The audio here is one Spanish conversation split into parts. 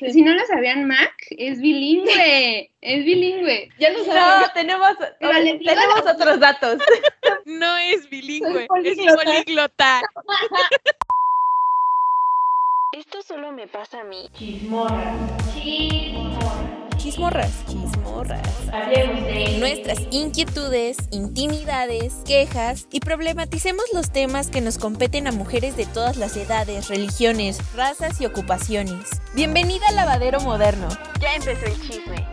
si no lo sabían, Mac es bilingüe. Es bilingüe. Ya lo saben. No, tenemos, tenemos otros datos. No es bilingüe, es políglota. Esto solo me pasa a mí. Chismorras. Chismorras. Chismorras. Chismorras. Hablemos de nuestras inquietudes, intimidades, quejas y problematicemos los temas que nos competen a mujeres de todas las edades, religiones, razas y ocupaciones. Bienvenida al lavadero moderno. Ya empezó el chisme.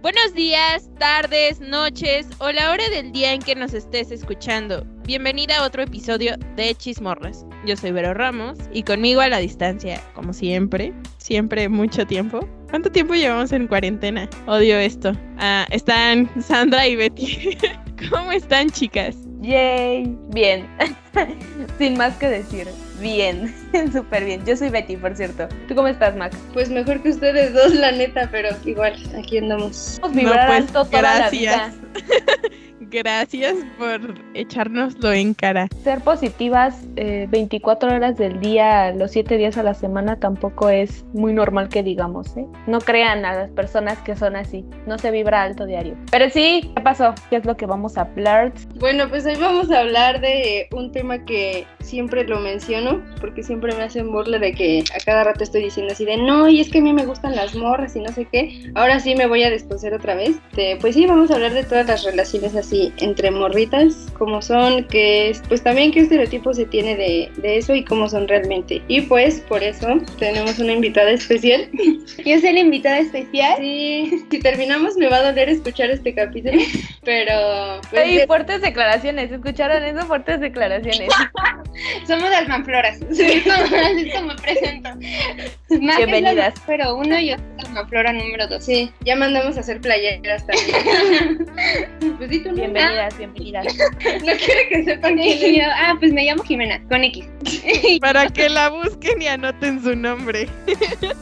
Buenos días, tardes, noches o la hora del día en que nos estés escuchando. Bienvenida a otro episodio de Chismorras. Yo soy Vero Ramos y conmigo a la distancia, como siempre, siempre mucho tiempo. ¿Cuánto tiempo llevamos en cuarentena? Odio esto. Ah, están Sandra y Betty. ¿Cómo están, chicas? Yay, bien. Sin más que decir. Bien, súper bien. Yo soy Betty, por cierto. ¿Tú cómo estás, Max? Pues mejor que ustedes dos, la neta, pero igual, aquí andamos. Vamos a vibrar pues, alto toda la gracias. Gracias por echárnoslo en cara. Ser positivas eh, 24 horas del día, los 7 días a la semana tampoco es muy normal que digamos, ¿eh? No crean a las personas que son así. No se vibra alto diario. Pero sí, ¿qué pasó? ¿Qué es lo que vamos a hablar? Bueno, pues hoy vamos a hablar de un tema que siempre lo menciono, porque siempre me hacen burla de que a cada rato estoy diciendo así de no, y es que a mí me gustan las morras y no sé qué. Ahora sí me voy a descoser otra vez. De, pues sí, vamos a hablar de todas las relaciones así entre morritas, cómo son, que es, pues también qué estereotipos se tiene de, de eso y cómo son realmente. Y pues por eso tenemos una invitada especial. Yo soy la invitada especial. Sí, si terminamos me va a doler escuchar este capítulo, pero... pues, Ey, fuertes declaraciones, ¿escucharon eso? Fuertes declaraciones. Somos almanfloras, sí, como, así es como presento. Más Bienvenidas. la- Pero uno y yo soy almanflora número dos. Sí, ya mandamos a hacer playeras también. pues sí, tú no. Bienvenidas, bienvenidas. No quiere que sepan quién yo, ah, pues me llamo Jimena, con X. Para que la busquen y anoten su nombre.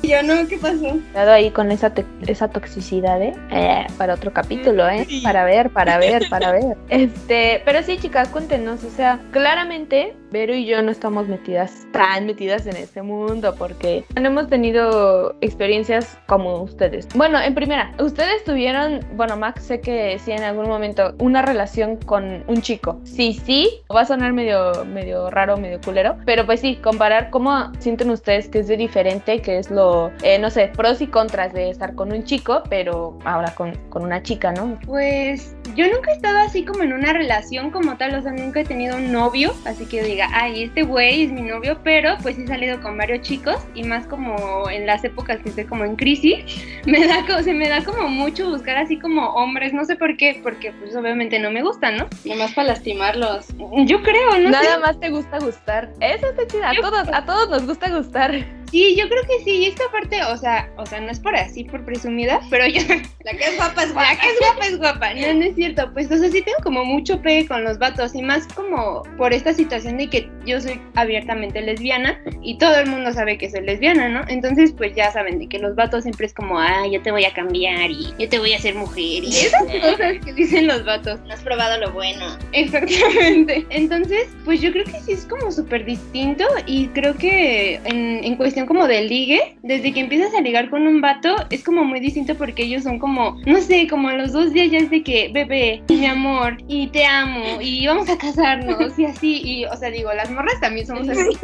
Yo no, ¿qué pasó? Cuidado ahí con esa, esa toxicidad, ¿eh? Eh, Para otro capítulo, ¿eh? Sí. Para ver, para ver, para ver. Este, pero sí, chicas, cuéntenos, o sea, claramente Vero y yo no estamos metidas, tan metidas en este mundo, porque no hemos tenido experiencias como ustedes. Bueno, en primera, ustedes tuvieron, bueno, Max, sé que sí en algún momento, una relación con un chico. Sí, sí, va a sonar medio, medio raro, medio culero, pero pues sí, comparar cómo sienten ustedes que es de diferente, que es lo, eh, no sé, pros y contras de estar con un chico, pero ahora con, con una chica, ¿no? Pues yo nunca he estado así como en una relación como tal, o sea, nunca he tenido un novio, así que yo diga, ay, este güey es mi novio, pero pues he salido con varios chicos y más como en las épocas que estoy como en crisis, me da, co- se me da como mucho buscar así como hombres, no sé por qué, porque pues obviamente no me gustan, ¿no? Nomás para lastimarlos. Yo creo, no Nada sé. más te gusta gustar. Eso está chido. A Yo- todos, a todos nos gusta gustar. Sí, yo creo que sí, y esta parte, o sea, o sea, no es por así, por presumida, pero yo, la que es guapa es guapa, la que es guapa es guapa, no, no es cierto, pues, o sea, sí tengo como mucho pegue con los vatos, y más como por esta situación de que yo soy abiertamente lesbiana, y todo el mundo sabe que soy lesbiana, ¿no? Entonces, pues ya saben, de que los vatos siempre es como, ah, yo te voy a cambiar, y yo te voy a hacer mujer, y esas cosas que dicen los vatos. Has probado lo bueno. Exactamente. Entonces, pues yo creo que sí es como súper distinto y creo que en, en cuestión como de ligue, desde que empiezas a ligar con un vato, es como muy distinto porque ellos son como, no sé, como a los dos días ya es de que, bebé, mi amor, y te amo, y vamos a casarnos, y así, y, o sea, digo, las morras también somos así.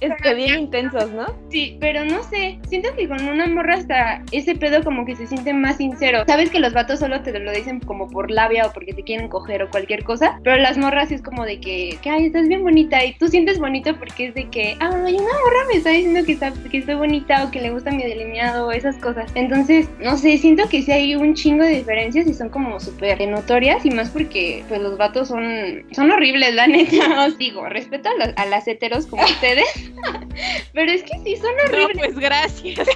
Es que bien intensos, ¿no? Sí, pero no sé, siento que con una morra hasta ese pedo como que se siente más sincero. Sabes que los vatos solo te lo dicen como por labia o porque te quieren coger o cualquier cosa, pero las morras es como de que, que ay, estás bien bonita y tú sientes bonito porque es de que, ay, una morra me está diciendo que, está, que estoy bonita o que le gusta mi delineado o esas cosas. Entonces, no sé, siento que sí hay un chingo de diferencias y son como súper notorias y más porque pues los vatos son, son horribles, la neta. Os digo, respeto a, las- a las heteros como ustedes, pero es que sí son No, horribles. pues gracias.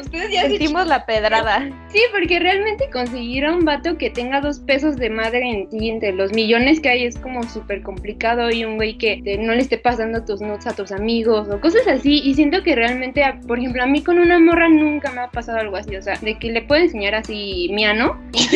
Ustedes ya se Sentimos la pedrada. Sí, porque realmente conseguir a un vato que tenga dos pesos de madre en ti entre los millones que hay es como súper complicado y un güey que te- no le esté pasando tus notes a tus amigos o cosas así. Y siento que realmente, por ejemplo, a mí con una morra nunca me ha pasado algo así. O sea, de que le puedo enseñar así mi ano y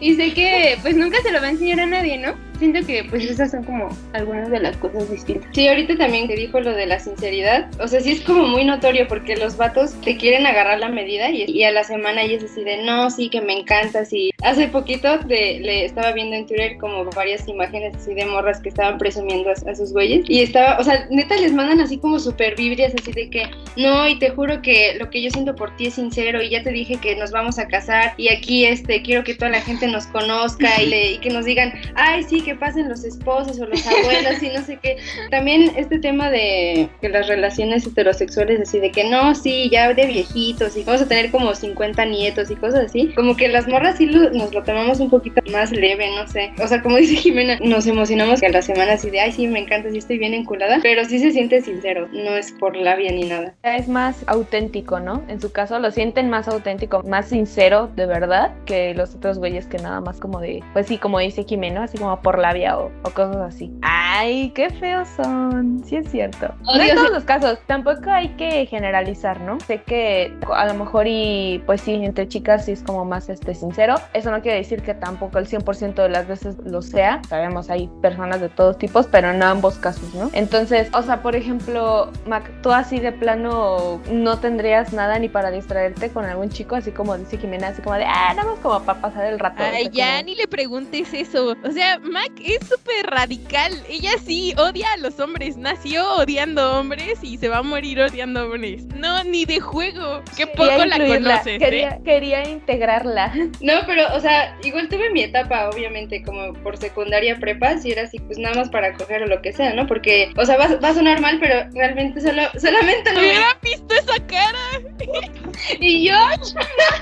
y sé que pues nunca se lo va a enseñar a nadie, ¿no? Siento que pues esas son como algunas de las cosas distintas. Sí, ahorita también te dijo lo de la sinceridad, o sea, sí es como muy notorio porque los vatos te quieren agarrar la medida y, y a la semana ella es así de, no, sí, que me encanta, sí. Hace poquito de, le estaba viendo en Twitter como varias imágenes así de morras que estaban presumiendo a, a sus güeyes y estaba, o sea, neta les mandan así como super vibrias así de que, no, y te juro que lo que yo siento por ti es sincero y ya te dije que nos vamos a casar y aquí este, quiero que toda la gente nos conozca y, y que nos digan, ay, sí, que pasen los esposos o los abuelos y no sé qué. También este tema de que las relaciones heterosexuales así de que no, sí, ya de viejitos y vamos a tener como 50 nietos y cosas así, como que las morras sí lo- nos lo tomamos un poquito más leve, no sé. O sea, como dice Jimena, nos emocionamos que a la semana así de, ay, sí, me encanta, sí estoy bien enculada, pero sí se siente sincero, no es por labia ni nada. Es más auténtico, ¿no? En su caso lo sienten más auténtico, más sincero de verdad que los otros güeyes que nada más como de, pues sí, como dice Jimeno, así como por labia o, o cosas así. Ay, qué feos son, sí es cierto. No en todos los casos, tampoco hay que generalizar, ¿no? Sé que a lo mejor y pues sí, entre chicas sí es como más este sincero. Eso no quiere decir que tampoco el 100% de las veces lo sea. Sabemos, hay personas de todos tipos, pero en ambos casos, ¿no? Entonces, o sea, por ejemplo, Mac, tú así de plano no tendrías nada ni para distraerte con algún chico, así como dice Jimena, así como de, ah, nada más como para pasar el rato. Ay, ya como- ni le preguntes eso. O sea, Mac es súper radical. Ella sí odia a los hombres. Nació odiando hombres y se va a morir odiando hombres. No, ni de juego. Qué poco Quería la incluirla, conoces, ¿eh? quería, integrarla. No, pero, o sea, igual tuve mi etapa, obviamente, como por secundaria prepa, si era así, pues nada más para coger o lo que sea, ¿no? Porque, o sea, va, va a sonar mal, pero realmente solo, solamente lo ¿Hubiera visto esa cara? Y yo,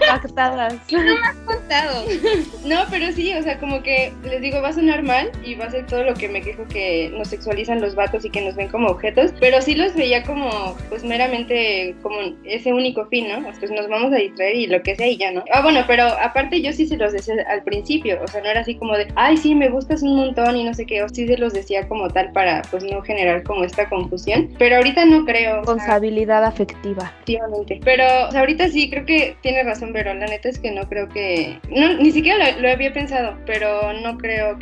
Pactadas. contado. No, pero sí, o sea, como que les digo, va a sonar mal y va a ser todo lo que me quejo que nos sexualizan los vatos y que nos ven como objetos, pero sí los veía como, pues meramente como ese único fin, ¿no? Pues nos vamos a distraer y lo que sea y ya, ¿no? Ah, bueno, pero aparte yo sí se los decía al principio, o sea, no era así como de, ay, sí, me gustas un montón y no sé qué, o sí se los decía como tal para, pues no generar como esta confusión, pero ahorita no creo. o sea, Responsabilidad afectiva. Efectivamente. Pero o sea, ahorita sí creo que tiene razón, pero la neta es que no creo que. No, ni siquiera lo, lo había pensado, pero no creo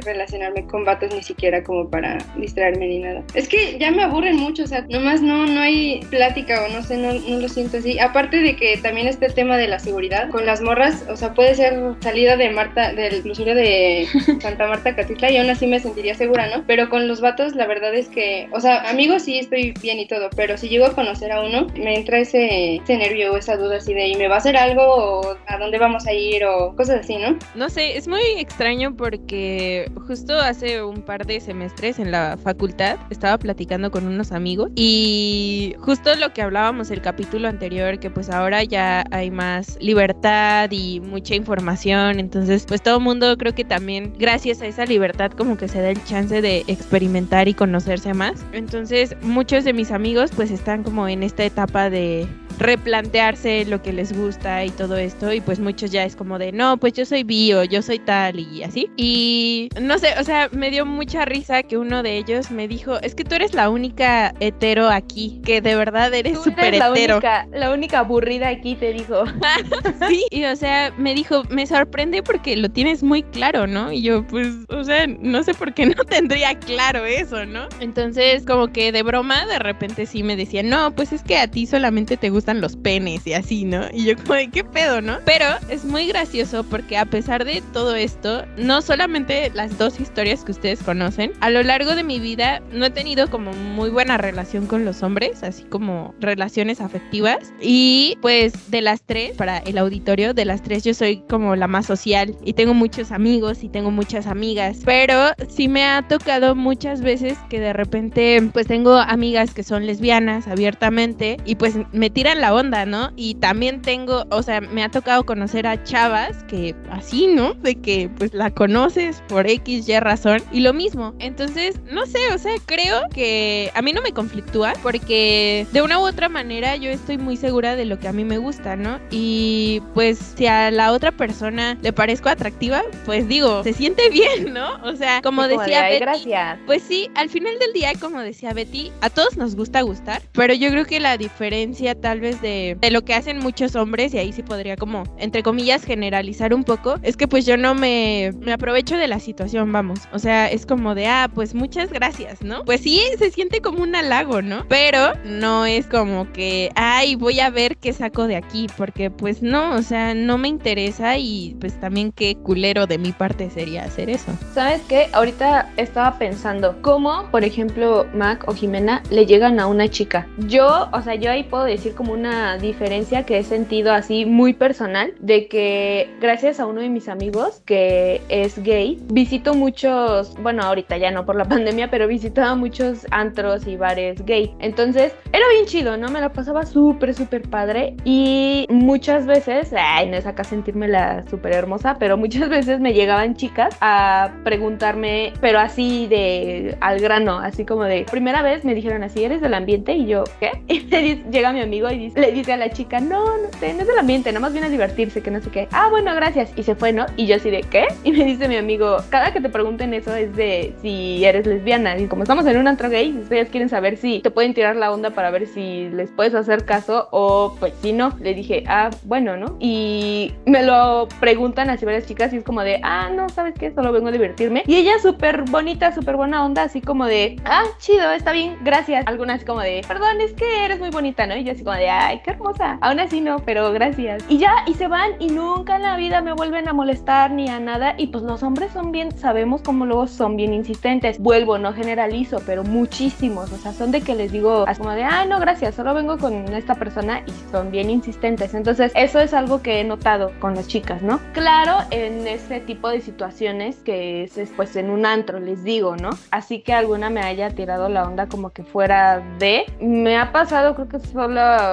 con vatos ni siquiera como para distraerme ni nada. Es que ya me aburren mucho, o sea, nomás no, no hay plática o no sé, no, no lo siento así. Aparte de que también este tema de la seguridad con las morras, o sea, puede ser salida de Marta, del crucero de Santa Marta Catitla y aún así me sentiría segura, ¿no? Pero con los vatos, la verdad es que, o sea, amigos sí estoy bien y todo, pero si llego a conocer a uno, me entra ese, ese nervio o esa duda así de, ¿y me va a hacer algo o a dónde vamos a ir o cosas así, ¿no? No sé, es muy extraño porque justo hace un par de semestres en la facultad estaba platicando con unos amigos y justo lo que hablábamos el capítulo anterior, que pues ahora ya hay más libertad y mucha información, entonces pues todo el mundo creo que también gracias a esa libertad como que se da el chance de experimentar y conocerse más. Entonces muchos de mis amigos pues están como en esta etapa de replantearse lo que les gusta y todo esto y pues muchos ya es como de no pues yo soy bio yo soy tal y así. Y no sé o sea me dio mucha risa que uno de ellos me dijo es que tú eres la única hetero aquí que de verdad eres súper eres la hetero única, la única aburrida aquí, te dijo. sí y o sea me dijo me sorprende porque lo tienes muy claro no y yo pues o sea no sé por qué no tendría claro eso no entonces como que de broma de repente sí me decía no pues es que a ti solamente te gustan los penes y así no y yo como de qué pedo no pero es muy gracioso porque a pesar de todo esto no solamente las dos historias que ustedes conocen a lo largo de mi vida no he tenido como muy buena relación con los hombres así como relaciones afectivas. Y pues de las tres para el auditorio de las tres yo soy como la más social y tengo muchos amigos y tengo muchas amigas. Pero sí me ha tocado muchas veces que de repente pues tengo amigas que son lesbianas abiertamente y pues me tiran la onda, ¿no? Y también tengo, o sea, me ha tocado conocer a chavas que así, ¿no? De que pues la conoces por X, Y razón y lo mismo. Entonces, no sé, o sea, creo que a mí no me conflictúa porque de una u otra manera yo estoy muy segura de lo que a mí me gusta, ¿no? Y pues si a la otra persona le parezco atractiva, pues digo, se siente bien, ¿no? O sea, como decía "Ay, Betty, gracias. pues sí, al final del día, como decía Betty, a todos nos gusta gustar, pero yo creo que la diferencia tal vez de, lo que hacen muchos hombres, y ahí sí podría como, entre comillas, generalizar un poco, es que pues yo no me, me aprovecho de la situación, vamos. O sea, es como de, ah, pues muchas gracias, ¿no? Pues sí, se siente como un halago, ¿no? Pero no es como que, ay, voy a ver qué saco de aquí, porque pues no, o sea, no me interesa y pues también qué culero de mi parte sería hacer eso. ¿Sabes qué? Ahorita estaba pensando, ¿cómo, por ejemplo, Mac o Jimena le llegan a una chica? Yo, o sea, yo ahí puedo decir como una diferencia que he sentido así muy personal, de que gracias a uno de mis amigos que es gay, visito muchos, bueno, ahorita ya no por la pandemia, pero visitaba muchos antros y bares gay. Entonces, era bien chido, ¿no? Me la pasaba súper, súper padre y muchas veces, ay, no es acá sentirme la súper hermosa, pero muchas veces me llegaban chicas a preguntarme, pero así de al grano, así como de, primera vez me dijeron así, ¿eres del ambiente? Y yo, ¿qué? Y me llega mi amigo y le dice a la chica, no, no, sé, no es del ambiente, nada más viene a divertirse, que no sé qué. Ah, bueno, gracias. Y se fue, ¿no? Y yo así de, ¿qué? Y me dice mi amigo, cada que te pregunten eso es de si eres lesbiana. Y como estamos en un antro gay, ustedes quieren saber si te pueden tirar la onda para ver si les puedes hacer caso o pues si no. Le dije, ah, bueno, ¿no? Y me lo preguntan así varias chicas y es como de, ah, no, ¿sabes qué? Solo vengo a divertirme. Y ella súper bonita, súper buena onda, así como de, ah, chido, está bien, gracias. Algunas como de, perdón, es que eres muy bonita, ¿no? Y yo así como de, ay, qué hermosa. Aún así no, pero gracias. Y ya, y se van y nunca en la vida me vuelven a molestar ni a nada. Y pues los hombres son bien, sabemos cómo luego son bien insistentes. Vuelvo, no generalizo, pero muchísimos. O sea, son de que les digo así como de, ah, no, gracias, solo vengo con esta persona y son bien insistentes. Entonces, eso es algo que he notado con las chicas, ¿no? Claro, en ese tipo de situaciones que es es, pues en un antro, les digo, ¿no? Así que alguna me haya tirado la onda como que fuera de. Me ha pasado, creo que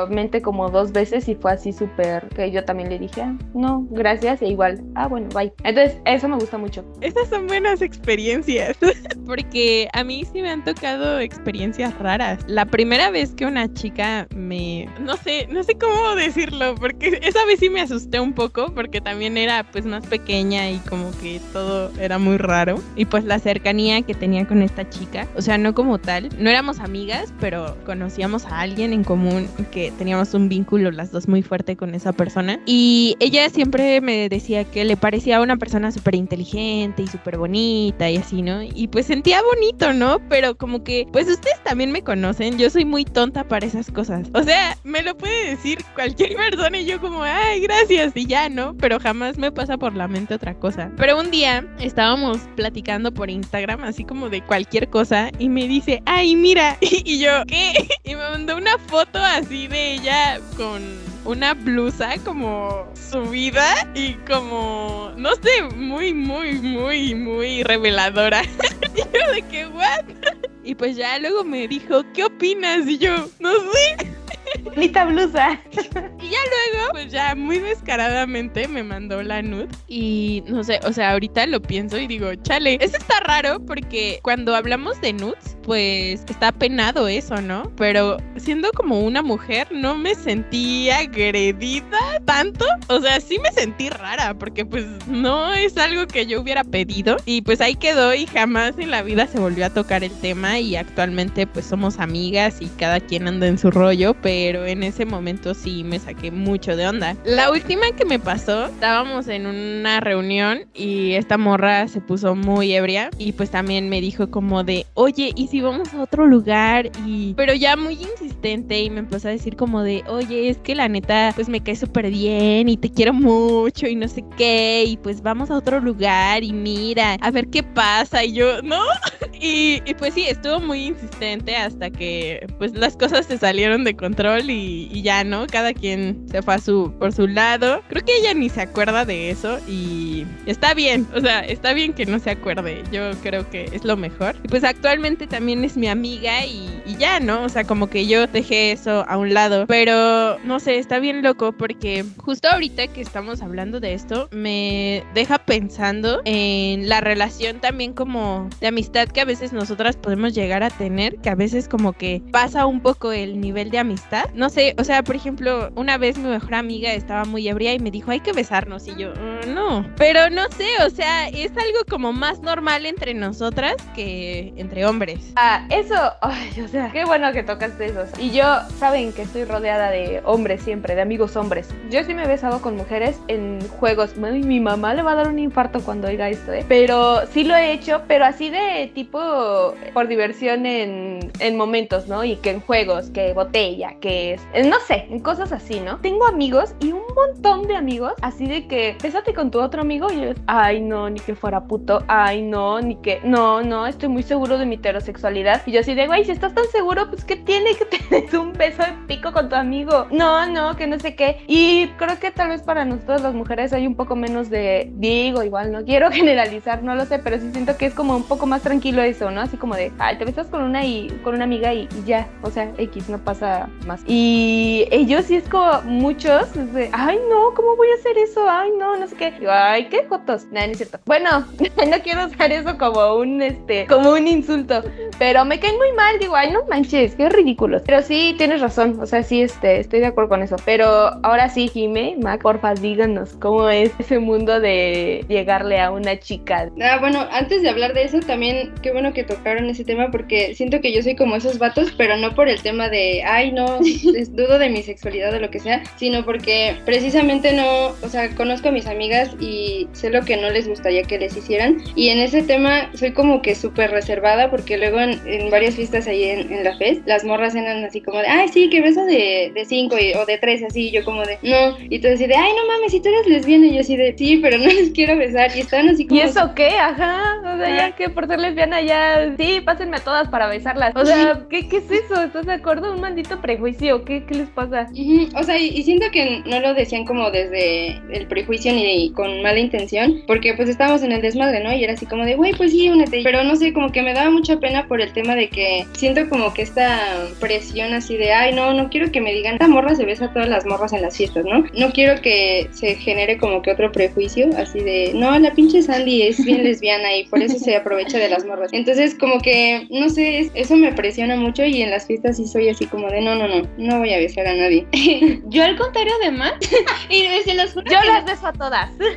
solamente como dos veces y fue así súper que yo también le dije, ah, no, gracias, e igual, ah, bueno, bye. Entonces, eso me gusta mucho. Esas son buenas experiencias, porque a mí sí me han tocado experiencias raras. La primera vez que una chica me, no sé, no sé cómo decirlo, porque esa vez sí me asusté un poco, porque también era pues más pequeña y como que todo era muy raro. Y pues la cercanía que tenía con esta chica, o sea, no como tal, no éramos amigas, pero conocíamos a alguien en común que teníamos un vínculo las dos muy fuerte con esa persona. Y ella siempre me decía que le parecía una persona súper inteligente y súper bonita y así, ¿no? Y pues sentía bonito, ¿no? Pero como que, pues ustedes también me conocen, yo soy muy tonta para esas cosas. O sea, me lo puede decir cualquier persona y yo como, ay, gracias, y ya, ¿no? Pero jamás me pasa por la mente otra cosa. Pero un día estábamos platicando por Instagram, así como de cualquier cosa, y me dice, ay, mira, y yo, ¿qué? Y me mandó una foto así de ella con una blusa como subida y como, no sé, muy, muy, muy, muy reveladora. y yo de que, ¿what? Y pues ya luego me dijo, ¿qué opinas? Y yo, no sé. Bonita blusa. Y ya luego, pues ya muy descaradamente me mandó la nude. Y no sé, o sea, ahorita lo pienso y digo, chale, eso está raro porque cuando hablamos de nudes, pues está penado eso, ¿no? Pero siendo como una mujer, no me sentí agredida tanto. O sea, sí me sentí rara porque pues no es algo que yo hubiera pedido. Y pues ahí quedó y jamás en la vida se volvió a tocar el tema y actualmente pues somos amigas y cada quien anda en su rollo, pero en ese momento sí me saqué mucho de onda. La última que me pasó, estábamos en una reunión y esta morra se puso muy ebria y pues también me dijo como de, oye, ¿y si vamos a otro lugar? Y pero ya muy insistente y me empezó a decir como de, oye, es que la neta pues me cae súper bien y te quiero mucho y no sé qué y pues vamos a otro lugar y mira, a ver qué pasa y yo, ¿no? Y, pues sí, estuvo muy insistente hasta que pues las cosas se salieron de control y, ya, ¿no? Cada quien se fue a su, por su lado. Creo que ella ni se acuerda de eso y está bien, o sea, está bien que no se acuerde. Yo creo que es lo mejor. Y pues actualmente también es mi amiga y, ya, ¿no? O sea, como que yo dejé eso a un lado. Pero no sé, está bien loco porque justo ahorita que estamos hablando de esto, me deja pensando en la relación también como de amistad que a veces nosotras podemos llegar a tener, que a veces como que pasa un poco el nivel de amistad. No sé, o sea, por ejemplo, una vez mi mejor amiga estaba muy ebria y me dijo, hay que besarnos. Y yo, "Mm, no. Pero no sé, o sea, es algo como más normal entre nosotras que entre hombres. Ah, eso, ay, o sea, qué bueno que tocaste eso. Y yo, saben que estoy rodeada de hombres siempre, de amigos hombres. Yo sí me he besado con mujeres en juegos. Mi mamá le va a dar un infarto cuando oiga esto, ¿eh? Pero sí lo he hecho, pero así de tipo por diversión en, en momentos, ¿no? Y que en juegos, que botella, que es, no sé, en cosas así, ¿no? Tengo amigos y un montón de amigos así de que, bésate con tu otro amigo y yo, ay, no, ni que fuera puto, ay, no, ni que, no, no, estoy muy seguro de mi heterosexualidad. Y yo así de, güey, si estás tan seguro, pues ¿qué tiene que tener un beso de pico con tu amigo? No, no, que no sé qué. Y creo que tal vez para nosotros las mujeres hay un poco menos de, digo, igual, no quiero generalizar, no lo sé, pero sí siento que es como un poco más tranquilo eso, ¿no? Así como de, ay, te besas con una y con una amiga y, ya, o sea, X, no pasa más. Y ellos sí es como muchos, es de, ay, no, ¿cómo voy a hacer eso? Ay, no, no sé qué. Digo, ay, qué fotos. Nada, no es cierto. Bueno, no quiero usar eso como un, este, como un insulto, pero me caen muy mal, digo, ay, no manches, qué ridículos. Pero sí, tienes razón, o sea, sí, este, estoy de acuerdo con eso. Pero ahora sí, Jime, Mac, porfa, díganos cómo es ese mundo de llegarle a una chica. Ah, bueno, antes de hablar de eso, también qué bueno que tocaron ese tema porque siento que yo soy como esos vatos, pero no por el tema de, ay, no, dudo de mi sexualidad o lo que sea, sino porque precisamente no, o sea, conozco a mis amigas y sé lo que no les gustaría que les hicieran. Y en ese tema soy como que súper reservada porque luego en, en varias fiestas ahí en, en la FES, las morras eran así como de, ay, sí, que beso de, de cinco y- o de tres, así, y yo como de, no. Y tú así de, ay, no mames, si tú eres lesbiana, y yo así de, sí, pero no les quiero besar. Y estaban así como... ¿Y eso qué? Ajá, o sea, ya que por ser lesbiana ya, sí, pásenme a todas para besarlas. O sea, ¿qué, qué es eso? ¿Estás de acuerdo? Un maldito prejuicio, ¿qué, qué les pasa? Ujú, O sea, y, y siento que no lo decían como desde el prejuicio ni con mala intención, porque pues estábamos en el desmadre, ¿no? Y era así como de, güey, pues sí, únete. Pero no sé, como que me daba mucha pena por el tema de que siento como que esta presión así de, ay, no, no quiero que me digan, esta morra se besa a todas las morras en las fiestas, ¿no? No quiero que se genere como que otro prejuicio, así de, no, la pinche Sandy es bien lesbiana y por eso se aprovecha de las morras. Entonces, como que, no sé, es- eso me presiona mucho y en las fiestas sí soy así como de, no, no, no, no voy a besar a nadie. Yo al contrario de Matt, y se los juro Yo las beso a todas. por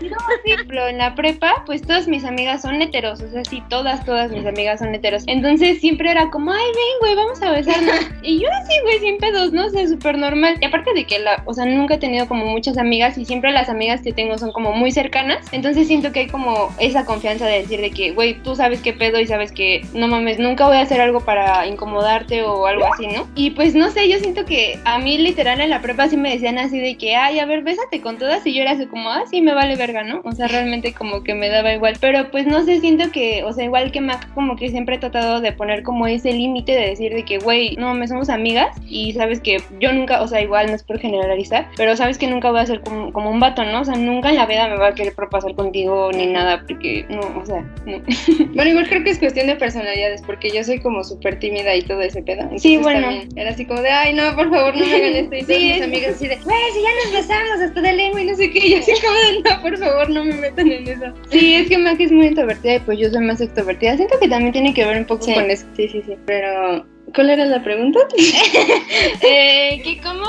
ejemplo, en la prepa, pues todas mis amigas son heteros, o sea, sí, todas, todas mis amigas son heteros. Entonces siempre era como, ay, ven, güey, vamos a besarnos. y yo así, güey, sin pedos, ¿no? O sea, súper normal. Y aparte de que, la, o sea, nunca he tenido como muchas amigas y siempre las amigas que tengo son como muy cercanas. Entonces siento que hay como esa confianza de decir de que, güey, tú sabes qué pedo y sabes que, no mames, nunca voy a hacer algo para incomodarte o algo así, ¿no? Y pues no sé, yo siento que a mí literal en la prepa sí me decían así de que, ay, a ver, bésate con todas y yo era así como, ah, sí, me vale verga, ¿no? O sea, realmente como que me daba igual. Pero pues no sé, siento que, o sea, igual que Mac, como que siempre he tratado de poner como ese límite de decir de que, güey, no, me somos amigas y sabes que yo nunca, o sea, igual no es por generalizar, pero sabes que nunca voy a ser como, como un vato, ¿no? O sea, nunca en la vida me va a querer propasar contigo ni nada, porque no, o sea, no. bueno, igual creo que es cuestión de personalidades, porque yo soy como súper tímida y todo ese pedo. Sí, bueno. Era así como de, ay, no, por favor, no me hagan esto. Y todas Sí, mis es- amigas así de, güey, si ya nos besamos hasta de lengua y no sé qué. Y así como de, no, por favor, no me metan en eso. Sí, es que Mac es muy introvertida y pues yo soy más extrovertida. Siento que también tiene que ver un poco Sí. Con eso. Sí, sí, sí. Pero, ¿cuál era la pregunta? eh, que cómo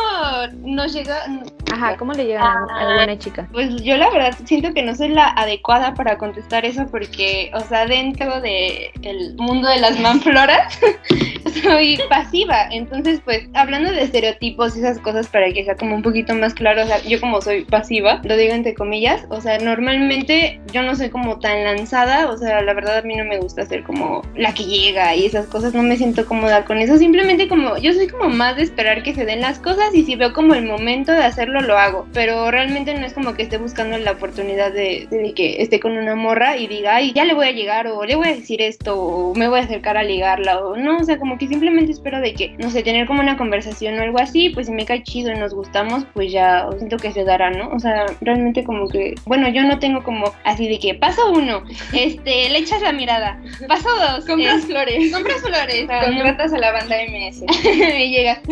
nos llega... Ajá, ¿cómo le llegan a a alguna chica? Pues yo la verdad siento que no soy la adecuada para contestar eso porque, o sea, dentro de el mundo de las manfloras soy pasiva. Entonces, pues, hablando de estereotipos y esas cosas para que sea como un poquito más claro, o sea, yo como soy pasiva, lo digo entre comillas, o sea, normalmente yo no soy como tan lanzada, o sea, la verdad a mí no me gusta ser como la que llega y esas cosas, no me siento cómoda con eso, simplemente como yo soy como más de esperar que se den las cosas y si veo como el momento de hacerlo, lo hago, pero realmente no es como que esté buscando la oportunidad de, de que esté con una morra y diga, ay, ya le voy a llegar o le voy a decir esto o me voy a acercar a ligarla o no, o sea, como que simplemente espero de que, no sé, tener como una conversación o algo así, pues si me cae chido y nos gustamos, pues ya siento que se dará, ¿no? O sea, realmente como que, bueno, yo no tengo como así de que paso uno, este, le echas la mirada, paso dos, Compras eh, flores. compras flores, ah, Contratas a la banda MS. y llegas.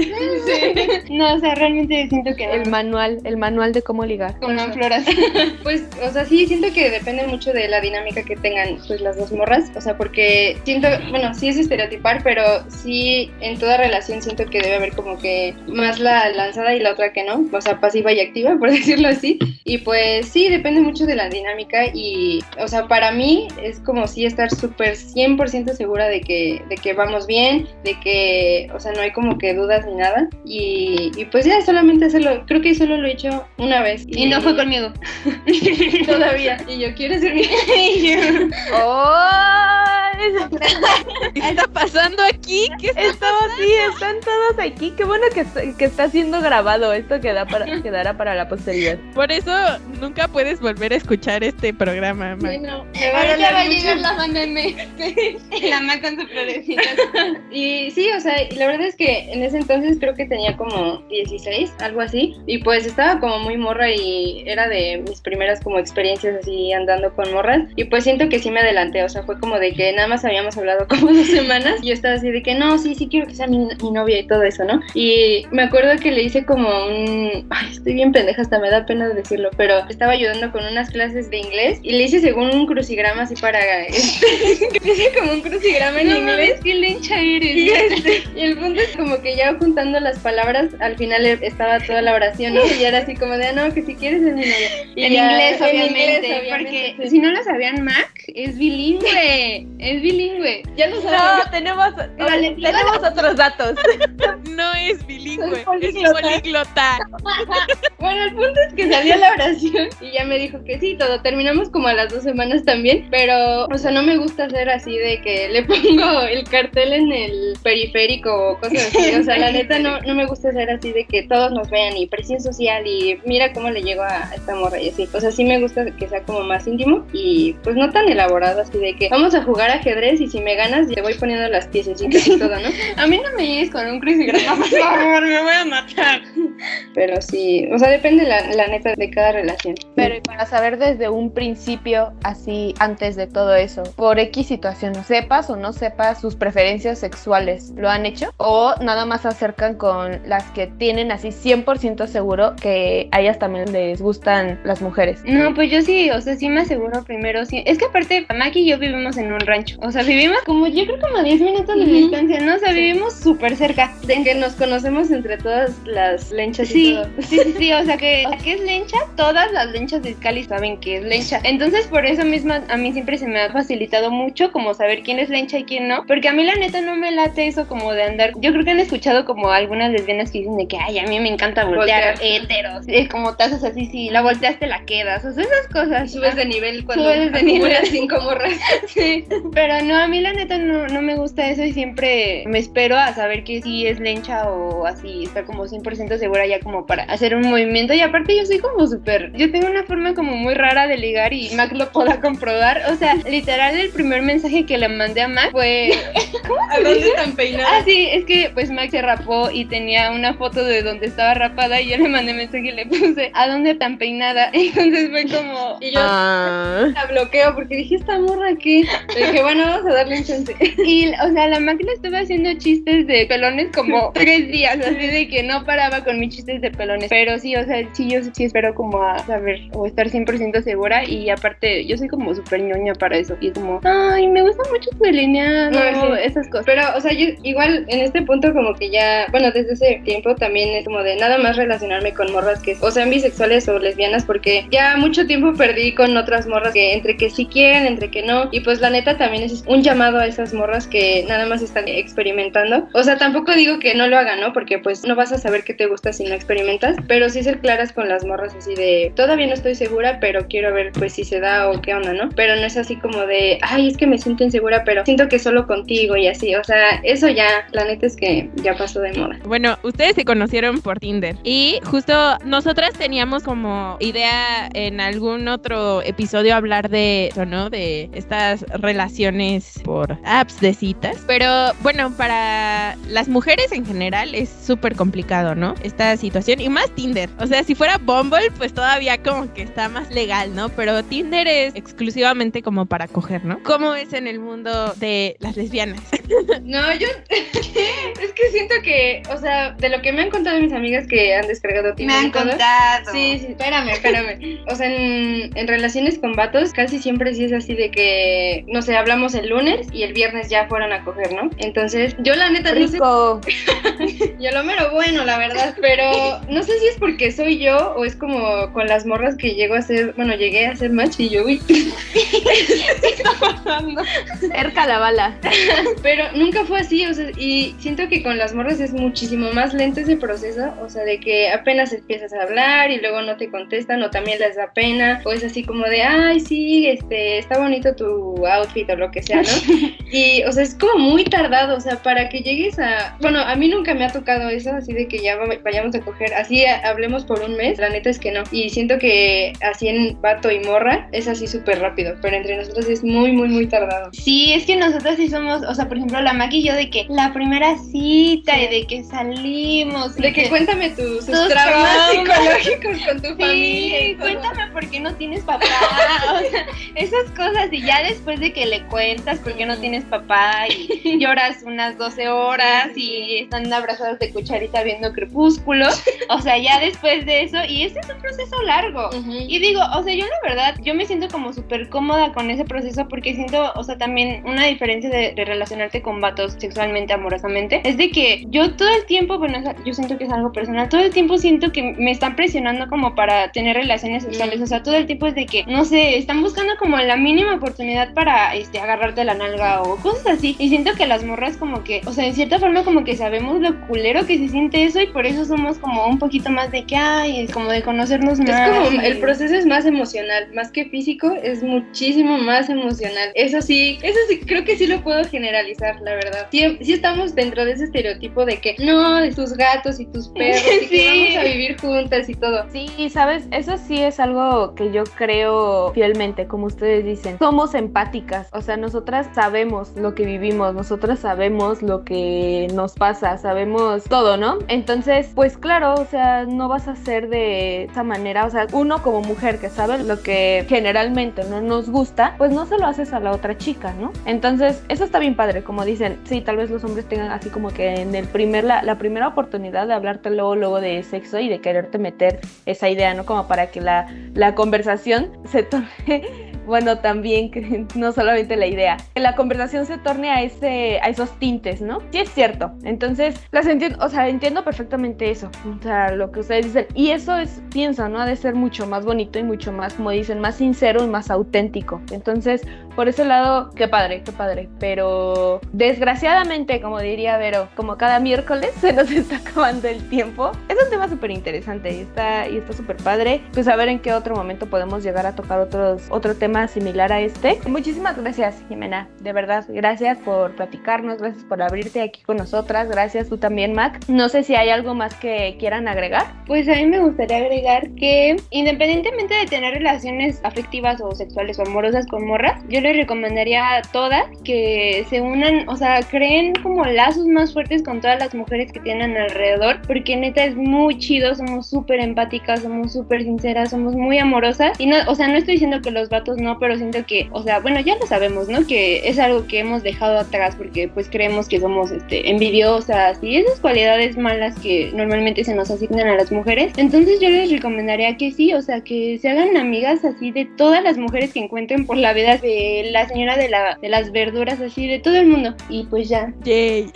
No, o sea, realmente siento que no. El manual manual, el manual de cómo ligar. Con floras. Pues, o sea, sí, siento que depende mucho de la dinámica que tengan pues las dos morras, o sea, porque siento, bueno, sí es estereotipar, pero sí en toda relación siento que debe haber como que más la lanzada y la otra que no, o sea, pasiva y activa, por decirlo así. Y pues sí, depende mucho de la dinámica y, o sea, para mí es como sí estar súper 100% segura de que, de que vamos bien, de que, o sea, no hay como que dudas ni nada. Y, y pues ya, solamente hacerlo, creo que solo lo he hecho una vez. Y no fue conmigo. todavía. Y yo quiero ser mi... ¡Oh! ¿Qué está pasando aquí? ¿Qué está Estamos, sí, están todos aquí. Qué bueno que, está- que está siendo grabado. Esto queda para, quedará para la posteridad. Por eso nunca puedes volver a escuchar este programa, Mac. Sí, no, me va a llegar la banda M. La Mac con su florecita. Y sí, o sea, y la verdad es que en ese entonces creo que tenía como 16, algo así. Y pues estaba como muy morra y era de mis primeras como experiencias así andando con morras. Y pues siento que sí me adelanté, o sea, fue como de que nada más habíamos hablado como dos semanas. Y yo estaba así de que no, sí, sí quiero que sea mi, mi novia y todo eso, ¿no? Y me acuerdo que le hice como un... Ay, estoy bien pendeja, hasta me da pena decirlo, pero estaba ayudando con unas clases de inglés y le hice según un crucigrama así para... Este, le hice como un crucigrama en No inglés. qué lencha eres. Y, este, y el punto es como que ya juntando las palabras, al final estaba toda la oración, ¿no? Y era así como de, ah, no, que si quieres es mi novia. Y En ya- inglés, en obviamente, inglés, obviamente, porque sí. si no lo sabían, Mac es bilingüe, es bilingüe. ya lo sabes. No, tenemos, Vale, tenemos otros datos. No es bilingüe, Soy es políglota. políglota. Bueno, el punto es que salió la oración y ya me dijo que sí, todo. Terminamos como a las dos semanas también, pero, o sea, no me gusta hacer así de que le pongo el cartel en el periférico o cosas así. O sea, la neta no, no me gusta hacer así de que todos nos vean y presión social y mira cómo le llego a esta morra y así. O sea, sí me gusta que sea como más íntimo y pues no tan elaborado así de que vamos a jugar ajedrez y si me ganas te voy poniendo las piececitas y todo, ¿no? A mí no me llegues con un crucigrama, por favor, me voy a matar. Pero sí, o sea, depende la, la neta de cada relación. Pero y para saber desde un principio, así antes de todo eso, por X situación, sepas o no sepas sus preferencias sexuales, ¿lo han hecho? ¿O nada más se acercan con las que tienen así 100% seguro que a ellas también les gustan las mujeres? No, pues yo sí, o sea, sí me aseguro primero. Sí. Es que aparte, Mac y yo vivimos en un rancho. O sea, vivimos como, yo creo como a 10 minutos de Ujú. distancia, ¿no? O sea, vivimos súper cerca. De que nos conocemos entre todas las lenchas y Sí, todo. sí, sí, sí, o sea que, que es lencha, todas las lenchas de Cali saben que es lencha. Entonces, por eso misma, a mí siempre se me ha facilitado mucho como saber quién es lencha y quién no. Porque a mí la neta no me late eso como de andar. Yo creo que han escuchado como algunas lesbianas que dicen de que, ay, a mí me encanta voltear, Voltear. Heteros. Es como tazas así, si la volteaste la quedas. O sea, esas cosas. Subes de nivel cuando Subes de nivel. cinco morras. Sí, pero no, a mí la neta no, no me gusta eso y siempre me espero a saber que sí es lencha o así, estar como 100% segura ya como para hacer un movimiento. Y aparte yo soy como súper, yo tengo una forma como muy rara de ligar y Mac lo podrá comprobar. O sea, literal el primer mensaje que le mandé a Mac fue... ¿A dónde están Ah, peinadas? sí, es que pues Mac se rapó y tenía una foto de donde estaba rapada y yo le mandé mensaje y le puse, ¿a dónde tan peinada? Entonces fue como... Y yo Ah. la bloqueo porque dije, esta morra aquí. dije, bueno, vamos a darle un chance. Y, o sea, la máquina estuvo haciendo chistes de pelones como tres días, así de que no paraba con mis chistes de pelones. Pero sí, o sea, sí, yo sí espero como a saber o estar 100% segura. Y aparte, yo soy como súper ñoña para eso. Y es como, ay, me gusta mucho tu delineado, No, sí. esas cosas. Pero, o sea, yo igual en este punto como que ya, bueno, desde ese tiempo también es como de nada más relacionarme con morras que, o sean bisexuales o lesbianas, porque ya mucho tiempo perdí con otras morras que entre que sí quieren, entre que no, y pues la neta también es un llamado a esas morras que nada más están experimentando. O sea, tampoco digo que no lo hagan, ¿no? Porque pues no vas a saber qué te gusta si no experimentas, pero sí ser claras con las morras así de, todavía no estoy segura, pero quiero ver pues si se da o qué onda, ¿no? Pero no es así como de, ay, es que me siento insegura, pero siento que solo contigo y así, o sea, eso ya, la neta es que ya pasó de moda. Bueno, ustedes se conocieron por Tinder y justo nosotras teníamos como idea en algún otro episodio hablar de eso, ¿no? De estas relaciones por apps de citas. Pero bueno, para las mujeres en general es súper complicado, ¿no? Esta situación y más Tinder. O sea, si fuera Bumble, pues todavía como que está más legal, ¿no? Pero Tinder es exclusivamente como para coger, ¿no? ¿Cómo es en el mundo de las lesbianas? No, yo es que siento que, o sea, de lo que me han contado mis amigas que han descargado Me han contado. Sí, sí, espérame, espérame. O sea, en, en relaciones con vatos casi siempre sí es así de que, no sé, hablamos el lunes y el viernes ya fueron a coger, ¿no? Entonces, yo la neta no sé, yo lo mero bueno, la verdad, pero no sé si es porque soy yo o es como con las morras que llego a hacer, bueno, llegué a hacer match y yo, uy. Cerca la bala. Pero nunca fue así, o sea, y siento que con las morras es muchísimo más lento ese proceso, o sea, de que apenas empiezas a hablar y luego no te contestan o también les da pena, o es así como de, ay, sí, este, está bonito tu outfit o lo que sea, ¿no? Y, o sea, es como muy tardado, o sea, para que llegues a, bueno, a mí nunca me ha tocado eso, así de que ya va- vayamos a coger, así hablemos por un mes, la neta es que no, y siento que así en vato y morra es así súper rápido, pero entre nosotros es muy, muy, muy tardado. Sí, es que nosotros sí somos, o sea, por ejemplo, la Maki y yo de que la primera cita y de que salimos. De que cuéntame tus, tus Tus traumas traumas. psicológicos con tu familia. Sí, cuéntame por qué no tienes papá. O sea, esas cosas. Y ya después de que le cuentas por qué no tienes papá y lloras unas 12 horas y están abrazados de cucharita viendo crepúsculo. O sea, ya después de eso. Y ese es un proceso largo. Ujú. Y digo, o sea, yo la verdad, yo me siento como súper cómoda con ese proceso porque siento, o sea, también una diferencia de, de relacionarte con vatos sexualmente, amorosamente, es de que yo todo el tiempo, bueno, yo siento que es algo personal, todo el tiempo siento que me están presionando como para tener relaciones sexuales, o sea, todo el tiempo es de que, no sé, están buscando como la mínima oportunidad para, este, agarrarte la nalga o cosas así. Y siento que las morras como que, o sea, en cierta forma como que sabemos lo culero que se siente eso y por eso somos como un poquito más de que, ay, es como de conocernos más. Es como y- el proceso es más emocional, más que físico, es muchísimo más emocional. Eso sí, eso sí, creo que sí lo puedo generalizar, la verdad. Sí, sí estamos dentro de ese estereotipo de que no, de tus gatos y tus perros y que Sí. vamos vivir juntas y todo. Sí, sabes, eso sí es algo que yo creo fielmente, como ustedes dicen. Somos empáticas, o sea, nosotras sabemos lo que vivimos, nosotras sabemos lo que nos pasa, sabemos todo, ¿no? Entonces, pues claro, o sea, no vas a ser de esa manera, o sea, uno como mujer que sabe lo que generalmente no nos gusta, pues no se lo haces a la otra chica, ¿no? Entonces, eso está bien padre, como dicen, sí, tal vez los hombres tengan así como que en el primer, la, la primera oportunidad de hablarte luego, luego de sexo y de quererte meter esa idea, ¿no? Como para que la, la conversación se torne, bueno, también que no solamente la idea, que la conversación se torne a ese, a esos tintes, ¿no? Sí es cierto. Entonces, las entiendo, o sea, entiendo perfectamente eso. O sea, lo que ustedes dicen. Y eso es, pienso, ¿no? Ha de ser mucho más bonito y mucho más, como dicen, más sincero y más auténtico. Entonces, por ese lado, qué padre, qué padre. Pero desgraciadamente, como diría Vero, como cada miércoles se nos está acabando el tiempo. Es un tema súper interesante y está y está súper padre. Pues a ver en qué otro momento podemos llegar a tocar otros, otro tema similar a este. Muchísimas gracias, Jimena. De verdad, gracias por platicarnos, gracias por abrirte aquí con nosotras. Gracias tú también, Mac. No sé si hay algo más que quieran agregar. Pues a mí me gustaría agregar que independientemente de tener relaciones afectivas o sexuales o amorosas con morras, yo les recomendaría a todas que se unan, o sea, creen como lazos más fuertes con todas las mujeres que tienen alrededor, porque neta es muy chido, somos súper empáticas, somos súper sinceras, somos muy amorosas y no, o sea, no estoy diciendo que los vatos no, pero siento que, o sea, bueno, ya lo sabemos, ¿no? Que es algo que hemos dejado atrás porque pues creemos que somos este envidiosas y esas cualidades malas que normalmente se nos asignan a las mujeres. Entonces yo les recomendaría que sí, o sea, que se hagan amigas así de todas las mujeres que encuentren por la vida, de la señora de, la, de las verduras, así de todo el mundo. Y pues ya. Yay.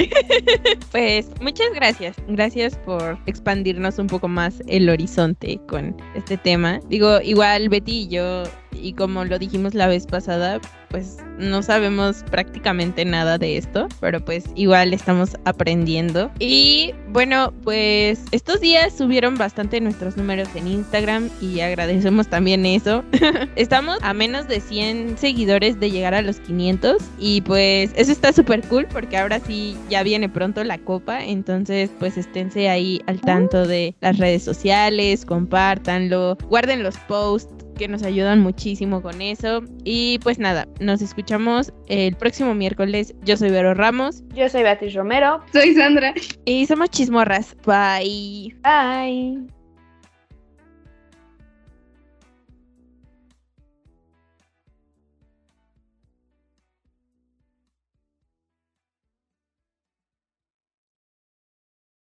pues muchas gracias. Gracias por expandirnos un poco más el horizonte con este tema. Digo, igual Betty y yo, y como lo dijimos la vez pasada, pues no sabemos prácticamente nada de esto, pero pues igual estamos aprendiendo. Y bueno, pues estos días subieron bastante nuestros números en Instagram y agradecemos también eso. Estamos a menos de 100 seguidores de llegar a los 500 y pues eso está súper cool porque ahora sí ya viene pronto la copa, entonces pues esténse ahí al tanto de las redes sociales, compártanlo, guarden los posts que nos ayudan muchísimo con eso. Y pues nada, nos escuchamos el próximo miércoles. Yo soy Vero Ramos Yo soy Beatriz Romero. Soy Sandra. y somos chismorras. Bye. Bye.